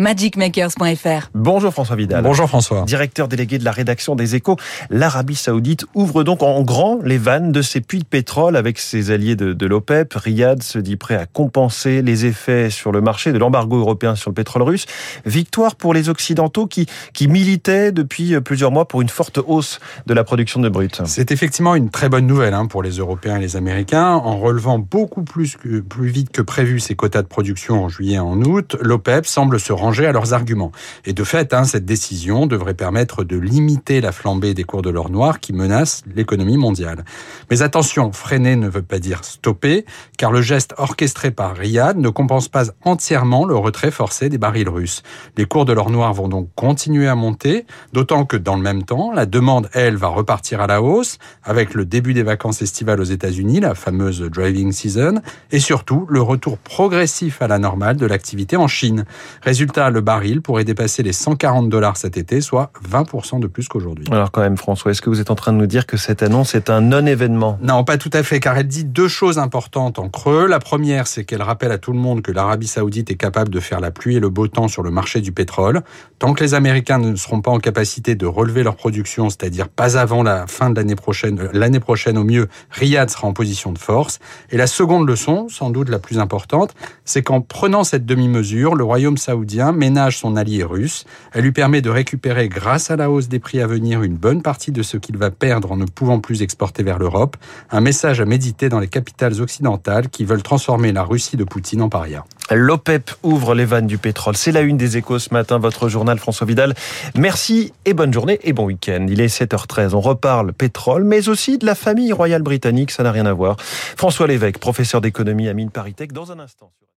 magicmakers.fr. Bonjour François Vidal. Bonjour François. Directeur délégué de la rédaction des Échos, l'Arabie Saoudite ouvre donc en grand les vannes de ses puits de pétrole avec ses alliés de, de l'OPEP. Riyad se dit prêt à compenser les effets sur le marché de l'embargo européen sur le pétrole russe. Victoire pour les Occidentaux qui, qui militaient depuis plusieurs mois pour une forte hausse de la production de brut. C'est effectivement une très bonne nouvelle hein, pour les Européens et les Américains. En relevant beaucoup plus, que, plus vite que prévu ses quotas de production en juillet et en août, l'OPEP semble se rendre à leurs arguments. Et de fait, hein, cette décision devrait permettre de limiter la flambée des cours de l'or noir qui menace l'économie mondiale. Mais attention, freiner ne veut pas dire stopper, car le geste orchestré par Riyad ne compense pas entièrement le retrait forcé des barils russes. Les cours de l'or noir vont donc continuer à monter, d'autant que dans le même temps, la demande, elle, va repartir à la hausse, avec le début des vacances estivales aux États-Unis, la fameuse driving season, et surtout le retour progressif à la normale de l'activité en Chine. Résultat, le baril pourrait dépasser les 140 dollars cet été, soit 20% de plus qu'aujourd'hui. Alors quand même, François, est-ce que vous êtes en train de nous dire que cette annonce est un non-événement? Non, pas tout à fait, car elle dit deux choses importantes en creux. La première, c'est qu'elle rappelle à tout le monde que l'Arabie saoudite est capable de faire la pluie et le beau temps sur le marché du pétrole. Tant que les Américains ne seront pas en capacité de relever leur production, c'est-à-dire pas avant la fin de l'année prochaine, euh, l'année prochaine au mieux, Riyad sera en position de force. Et la seconde leçon, sans doute la plus importante, c'est qu'en prenant cette demi-mesure, le royaume saoudien ménage son allié russe. Elle lui permet de récupérer, grâce à la hausse des prix à venir, une bonne partie de ce qu'il va perdre en ne pouvant plus exporter vers l'Europe. Un message à méditer dans les capitales occidentales qui veulent transformer la Russie de Poutine en paria. L'OPEP ouvre les vannes du pétrole. C'est la une des échos ce matin, votre journal François Vidal. Merci et bonne journée et bon week-end. Il est 7h13. On reparle pétrole, mais aussi de la famille royale britannique. Ça n'a rien à voir. François Lévesque, professeur d'économie à Mine Paris dans un instant.